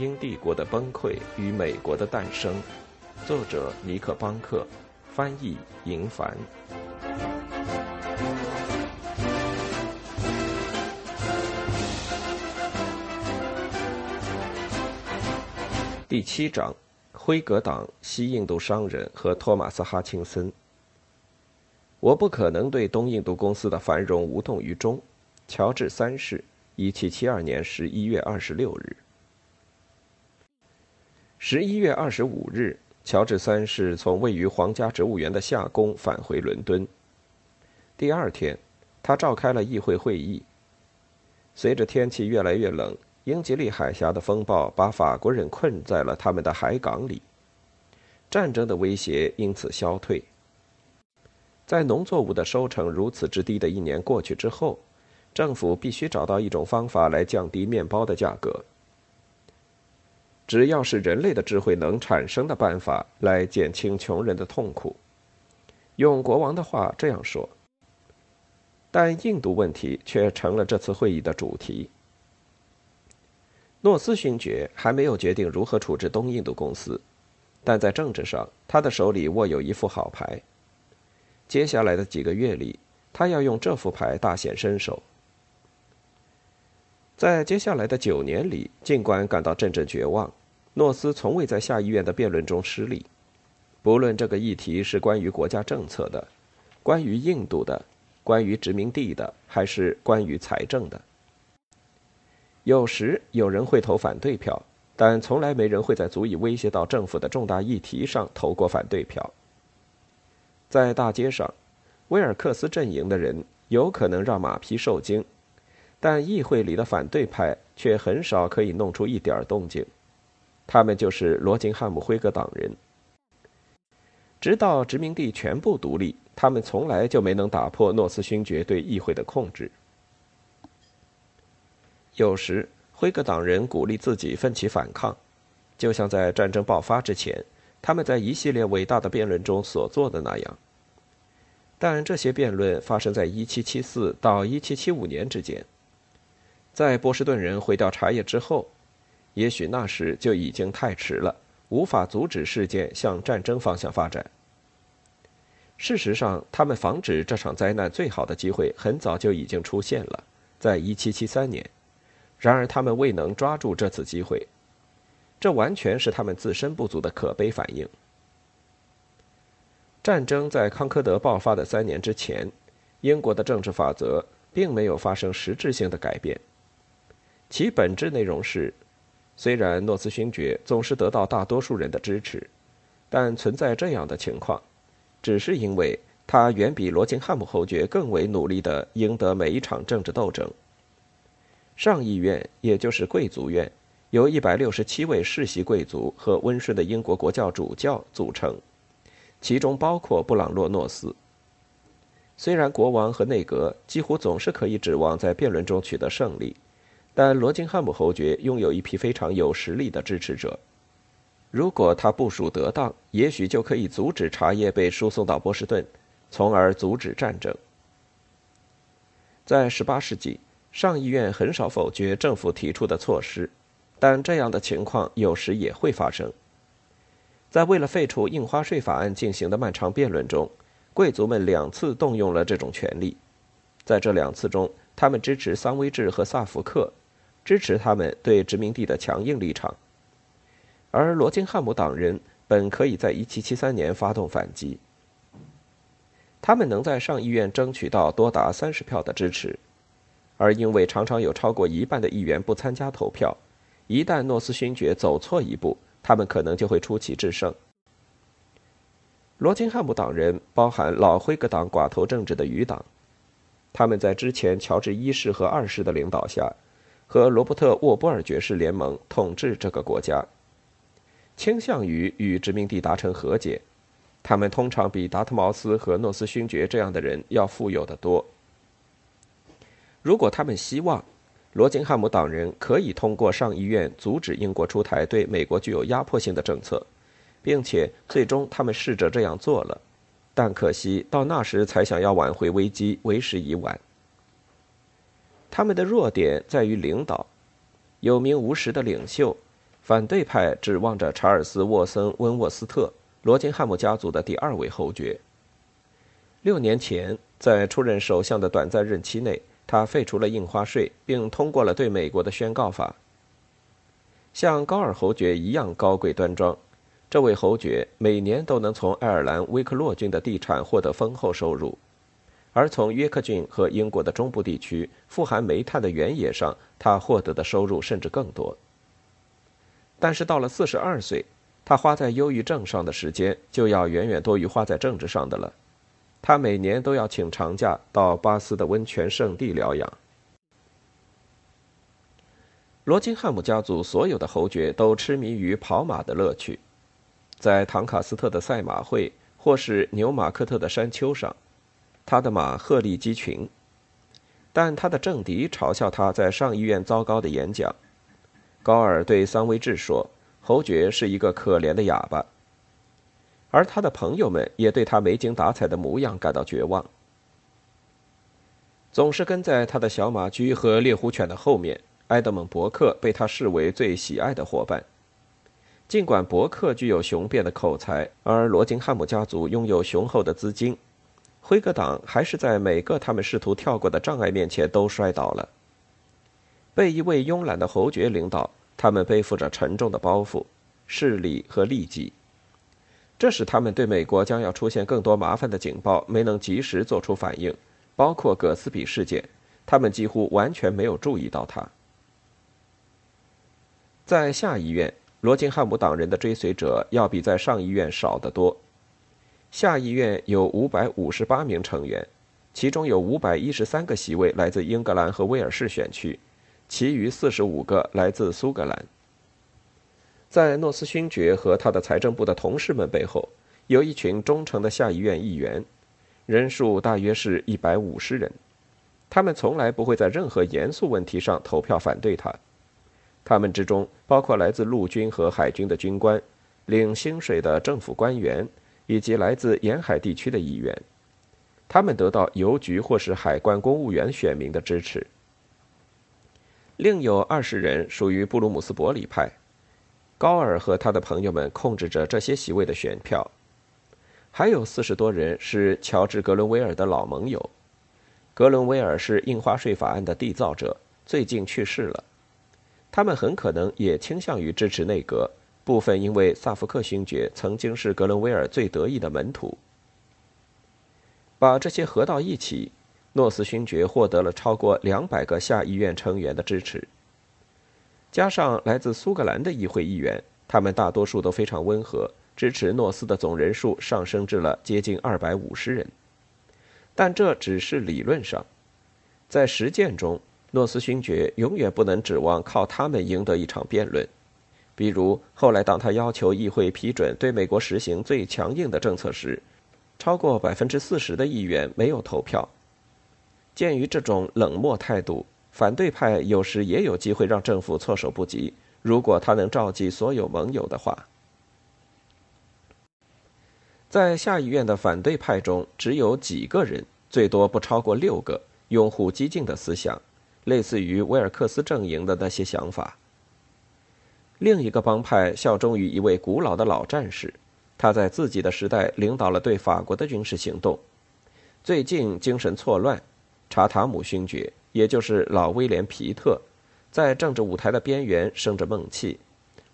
英帝国的崩溃与美国的诞生，作者尼克·邦克，翻译银凡。第七章：辉格党、西印度商人和托马斯·哈钦森。我不可能对东印度公司的繁荣无动于衷。乔治三世。一七七二年十一月二十六日，十一月二十五日，乔治三世从位于皇家植物园的夏宫返回伦敦。第二天，他召开了议会会议。随着天气越来越冷，英吉利海峡的风暴把法国人困在了他们的海港里，战争的威胁因此消退。在农作物的收成如此之低的一年过去之后。政府必须找到一种方法来降低面包的价格。只要是人类的智慧能产生的办法来减轻穷人的痛苦，用国王的话这样说。但印度问题却成了这次会议的主题。诺斯勋爵还没有决定如何处置东印度公司，但在政治上，他的手里握有一副好牌。接下来的几个月里，他要用这副牌大显身手。在接下来的九年里，尽管感到阵阵绝望，诺斯从未在下议院的辩论中失利。不论这个议题是关于国家政策的、关于印度的、关于殖民地的，还是关于财政的，有时有人会投反对票，但从来没人会在足以威胁到政府的重大议题上投过反对票。在大街上，威尔克斯阵营的人有可能让马匹受惊。但议会里的反对派却很少可以弄出一点动静，他们就是罗金汉姆辉格党人。直到殖民地全部独立，他们从来就没能打破诺斯勋爵对议会的控制。有时，辉格党人鼓励自己奋起反抗，就像在战争爆发之前，他们在一系列伟大的辩论中所做的那样。但这些辩论发生在1774到1775年之间。在波士顿人毁掉茶叶之后，也许那时就已经太迟了，无法阻止事件向战争方向发展。事实上，他们防止这场灾难最好的机会很早就已经出现了，在1773年。然而，他们未能抓住这次机会，这完全是他们自身不足的可悲反应。战争在康科德爆发的三年之前，英国的政治法则并没有发生实质性的改变。其本质内容是，虽然诺斯勋爵总是得到大多数人的支持，但存在这样的情况，只是因为他远比罗金汉姆侯爵更为努力地赢得每一场政治斗争。上议院，也就是贵族院，由一百六十七位世袭贵族和温顺的英国国教主教组成，其中包括布朗洛诺斯。虽然国王和内阁几乎总是可以指望在辩论中取得胜利。但罗金汉姆侯爵拥有一批非常有实力的支持者，如果他部署得当，也许就可以阻止茶叶被输送到波士顿，从而阻止战争。在18世纪，上议院很少否决政府提出的措施，但这样的情况有时也会发生。在为了废除印花税法案进行的漫长辩论中，贵族们两次动用了这种权利，在这两次中，他们支持桑威治和萨福克。支持他们对殖民地的强硬立场，而罗金汉姆党人本可以在1773年发动反击。他们能在上议院争取到多达三十票的支持，而因为常常有超过一半的议员不参加投票，一旦诺斯勋爵走错一步，他们可能就会出奇制胜。罗金汉姆党人包含老辉格党寡头政治的余党，他们在之前乔治一世和二世的领导下。和罗伯特·沃波尔爵士联盟统治这个国家，倾向于与殖民地达成和解。他们通常比达特茅斯和诺斯勋爵这样的人要富有的多。如果他们希望，罗金汉姆党人可以通过上议院阻止英国出台对美国具有压迫性的政策，并且最终他们试着这样做了，但可惜到那时才想要挽回危机，为时已晚。他们的弱点在于领导，有名无实的领袖，反对派指望着查尔斯·沃森·温沃斯特，罗金汉姆家族的第二位侯爵。六年前，在出任首相的短暂任期内，他废除了印花税，并通过了对美国的宣告法。像高尔侯爵一样高贵端庄，这位侯爵每年都能从爱尔兰威克洛郡的地产获得丰厚收入，而从约克郡和英国的中部地区富含煤炭的原野上，他获得的收入甚至更多。但是到了四十二岁，他花在忧郁症上的时间就要远远多于花在政治上的了。他每年都要请长假到巴斯的温泉圣地疗养。罗金汉姆家族所有的侯爵都痴迷于跑马的乐趣，在唐卡斯特的赛马会或是纽马克特的山丘上，他的马鹤立鸡群。但他的政敌嘲笑他在上议院糟糕的演讲。高尔对桑威治说：“侯爵是一个可怜的哑巴。”而他的朋友们也对他没精打采的模样感到绝望。总是跟在他的小马驹和猎狐犬的后面，埃德蒙·伯克被他视为最喜爱的伙伴。尽管伯克具有雄辩的口才，而罗金汉姆家族拥有雄厚的资金，辉格党还是在每个他们试图跳过的障碍面前都摔倒了。被一位慵懒的侯爵领导，他们背负着沉重的包袱、势力和利己。这使他们对美国将要出现更多麻烦的警报没能及时做出反应，包括葛斯比事件，他们几乎完全没有注意到它。在下议院，罗金汉姆党人的追随者要比在上议院少得多。下议院有五百五十八名成员，其中有五百一十三个席位来自英格兰和威尔士选区，其余四十五个来自苏格兰。在诺斯勋爵和他的财政部的同事们背后，有一群忠诚的下议院议员，人数大约是一百五十人。他们从来不会在任何严肃问题上投票反对他。他们之中包括来自陆军和海军的军官、领薪水的政府官员，以及来自沿海地区的议员。他们得到邮局或是海关公务员选民的支持。另有二十人属于布鲁姆斯伯里派。高尔和他的朋友们控制着这些席位的选票，还有四十多人是乔治·格伦威尔的老盟友。格伦威尔是印花税法案的缔造者，最近去世了。他们很可能也倾向于支持内阁，部分因为萨福克勋爵曾经是格伦威尔最得意的门徒。把这些合到一起，诺斯勋爵获得了超过两百个下议院成员的支持。加上来自苏格兰的议会议员，他们大多数都非常温和，支持诺斯的总人数上升至了接近二百五十人。但这只是理论上，在实践中，诺斯勋爵永远不能指望靠他们赢得一场辩论。比如后来，当他要求议会批准对美国实行最强硬的政策时，超过百分之四十的议员没有投票。鉴于这种冷漠态度。反对派有时也有机会让政府措手不及，如果他能召集所有盟友的话。在下议院的反对派中，只有几个人，最多不超过六个，拥护激进的思想，类似于威尔克斯阵营的那些想法。另一个帮派效忠于一位古老的老战士，他在自己的时代领导了对法国的军事行动，最近精神错乱，查塔姆勋爵。也就是老威廉·皮特，在政治舞台的边缘生着闷气，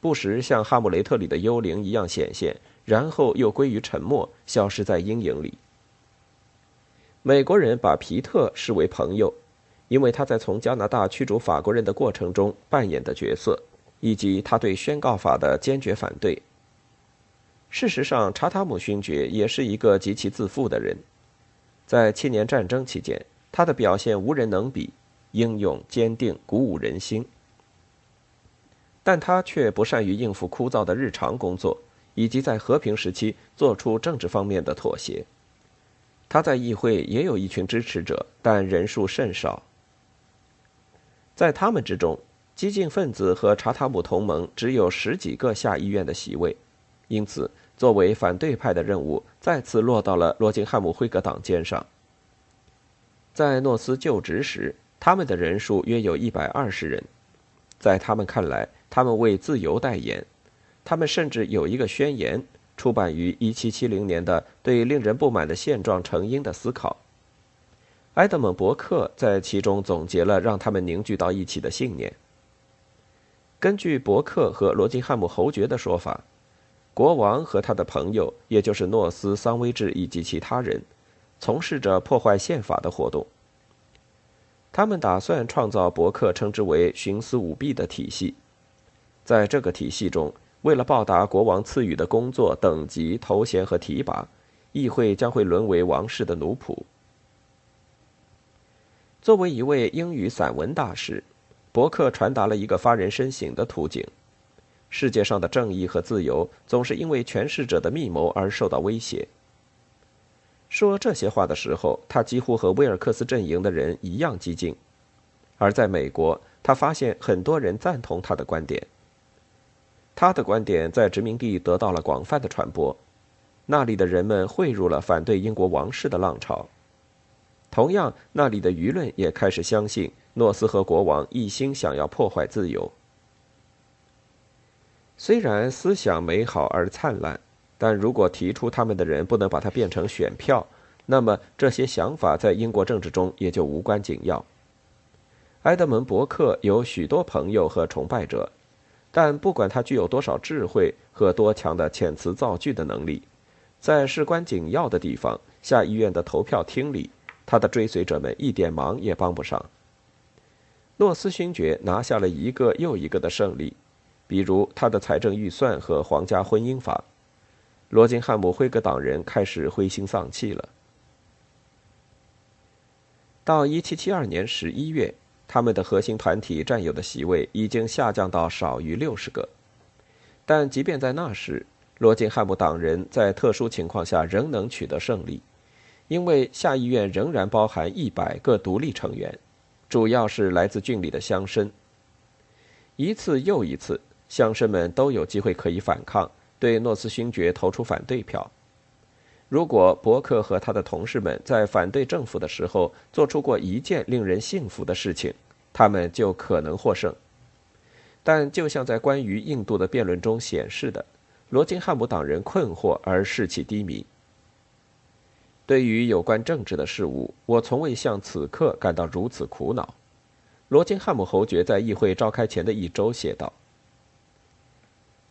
不时像《哈姆雷特》里的幽灵一样显现，然后又归于沉默，消失在阴影里。美国人把皮特视为朋友，因为他在从加拿大驱逐法国人的过程中扮演的角色，以及他对宣告法的坚决反对。事实上，查塔姆勋爵也是一个极其自负的人，在七年战争期间。他的表现无人能比，英勇坚定，鼓舞人心。但他却不善于应付枯燥的日常工作，以及在和平时期做出政治方面的妥协。他在议会也有一群支持者，但人数甚少。在他们之中，激进分子和查塔姆同盟只有十几个下议院的席位，因此，作为反对派的任务再次落到了罗金汉姆辉格党肩上。在诺斯就职时，他们的人数约有一百二十人。在他们看来，他们为自由代言，他们甚至有一个宣言，出版于1770年的《对令人不满的现状成因的思考》。埃德蒙·伯克在其中总结了让他们凝聚到一起的信念。根据伯克和罗金汉姆侯爵的说法，国王和他的朋友，也就是诺斯、桑威治以及其他人，从事着破坏宪法的活动。他们打算创造伯克称之为“徇私舞弊”的体系，在这个体系中，为了报答国王赐予的工作、等级、头衔和提拔，议会将会沦为王室的奴仆。作为一位英语散文大师，伯克传达了一个发人深省的图景：世界上的正义和自由总是因为权势者的密谋而受到威胁。说这些话的时候，他几乎和威尔克斯阵营的人一样激进，而在美国，他发现很多人赞同他的观点。他的观点在殖民地得到了广泛的传播，那里的人们汇入了反对英国王室的浪潮。同样，那里的舆论也开始相信诺斯和国王一心想要破坏自由。虽然思想美好而灿烂。但如果提出他们的人不能把它变成选票，那么这些想法在英国政治中也就无关紧要。埃德蒙·伯克有许多朋友和崇拜者，但不管他具有多少智慧和多强的遣词造句的能力，在事关紧要的地方，下议院的投票厅里，他的追随者们一点忙也帮不上。诺斯勋爵拿下了一个又一个的胜利，比如他的财政预算和皇家婚姻法。罗金汉姆辉格党人开始灰心丧气了。到1772年11月，他们的核心团体占有的席位已经下降到少于六十个。但即便在那时，罗金汉姆党人在特殊情况下仍能取得胜利，因为下议院仍然包含一百个独立成员，主要是来自郡里的乡绅。一次又一次，乡绅们都有机会可以反抗。对诺斯勋爵投出反对票。如果伯克和他的同事们在反对政府的时候做出过一件令人信服的事情，他们就可能获胜。但就像在关于印度的辩论中显示的，罗金汉姆党人困惑而士气低迷。对于有关政治的事物，我从未像此刻感到如此苦恼。罗金汉姆侯爵在议会召开前的一周写道。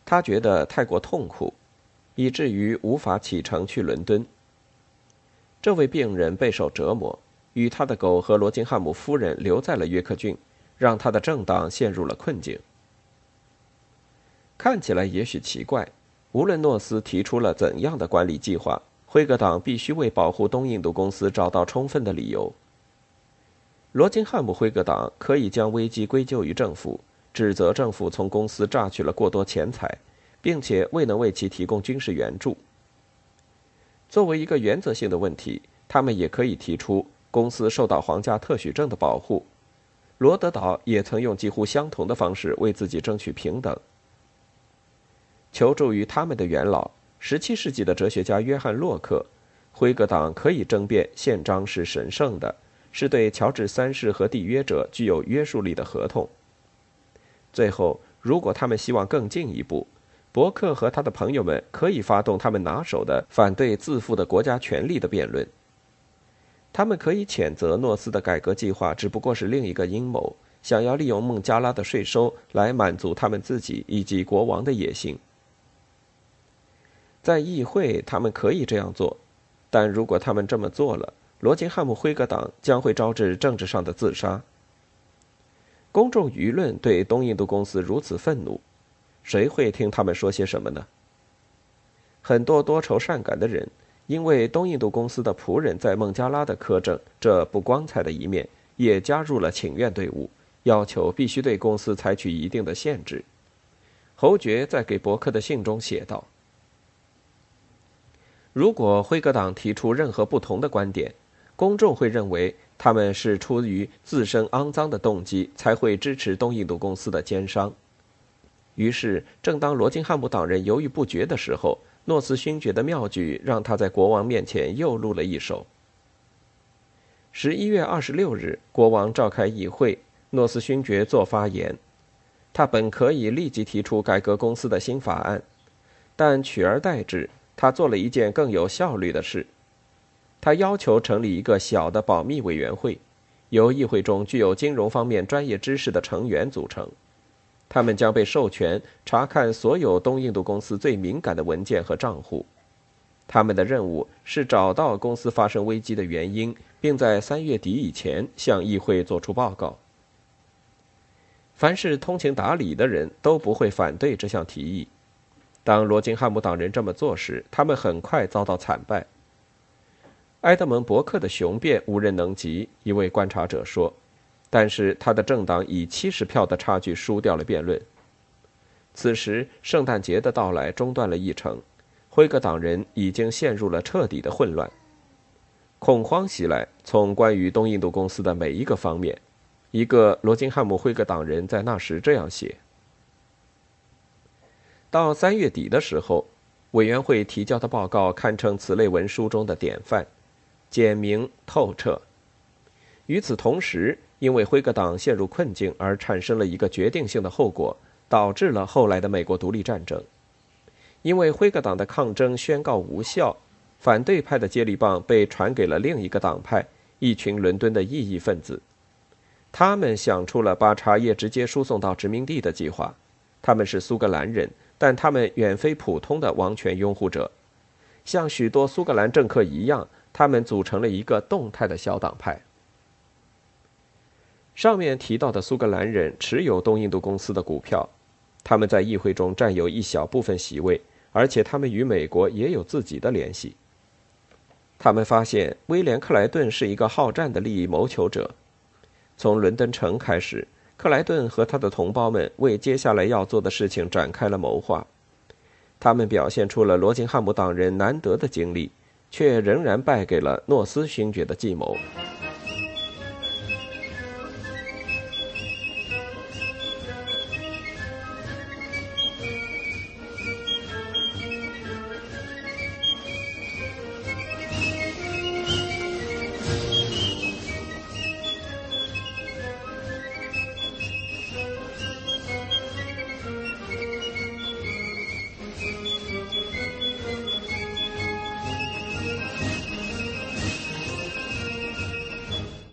他觉得太过痛苦，以至于无法启程去伦敦。这位病人备受折磨，与他的狗和罗金汉姆夫人留在了约克郡，让他的政党陷入了困境。看起来也许奇怪，无论诺斯提出了怎样的管理计划，辉格党必须为保护东印度公司找到充分的理由。罗金汉姆辉格党可以将危机归咎于政府。指责政府从公司榨取了过多钱财，并且未能为其提供军事援助。作为一个原则性的问题，他们也可以提出公司受到皇家特许证的保护。罗德岛也曾用几乎相同的方式为自己争取平等。求助于他们的元老，17世纪的哲学家约翰·洛克，辉格党可以争辩宪章是神圣的，是对乔治三世和缔约者具有约束力的合同。最后，如果他们希望更进一步，伯克和他的朋友们可以发动他们拿手的反对自负的国家权力的辩论。他们可以谴责诺斯的改革计划只不过是另一个阴谋，想要利用孟加拉的税收来满足他们自己以及国王的野心。在议会，他们可以这样做，但如果他们这么做了，罗金汉姆辉格党将会招致政治上的自杀。公众舆论对东印度公司如此愤怒，谁会听他们说些什么呢？很多多愁善感的人，因为东印度公司的仆人在孟加拉的苛政这不光彩的一面，也加入了请愿队伍，要求必须对公司采取一定的限制。侯爵在给伯克的信中写道：“如果辉格党提出任何不同的观点，公众会认为。”他们是出于自身肮脏的动机才会支持东印度公司的奸商。于是，正当罗金汉姆党人犹豫不决的时候，诺斯勋爵的妙举让他在国王面前又露了一手。十一月二十六日，国王召开议会，诺斯勋爵作发言。他本可以立即提出改革公司的新法案，但取而代之，他做了一件更有效率的事。他要求成立一个小的保密委员会，由议会中具有金融方面专业知识的成员组成。他们将被授权查看所有东印度公司最敏感的文件和账户。他们的任务是找到公司发生危机的原因，并在三月底以前向议会作出报告。凡是通情达理的人都不会反对这项提议。当罗金汉姆党人这么做时，他们很快遭到惨败。埃德蒙·伯克的雄辩无人能及，一位观察者说。但是他的政党以七十票的差距输掉了辩论。此时，圣诞节的到来中断了议程，辉格党人已经陷入了彻底的混乱，恐慌袭来，从关于东印度公司的每一个方面。一个罗金汉姆辉格党人在那时这样写：到三月底的时候，委员会提交的报告堪称此类文书中的典范，简明透彻。与此同时，因为辉格党陷入困境而产生了一个决定性的后果，导致了后来的美国独立战争。因为辉格党的抗争宣告无效，反对派的接力棒被传给了另一个党派——一群伦敦的异议分子。他们想出了把茶叶直接输送到殖民地的计划。他们是苏格兰人，但他们远非普通的王权拥护者。像许多苏格兰政客一样，他们组成了一个动态的小党派。上面提到的苏格兰人持有东印度公司的股票，他们在议会中占有一小部分席位，而且他们与美国也有自己的联系。他们发现威廉·克莱顿是一个好战的利益谋求者。从伦敦城开始，克莱顿和他的同胞们为接下来要做的事情展开了谋划。他们表现出了罗金汉姆党人难得的精力，却仍然败给了诺斯勋爵的计谋。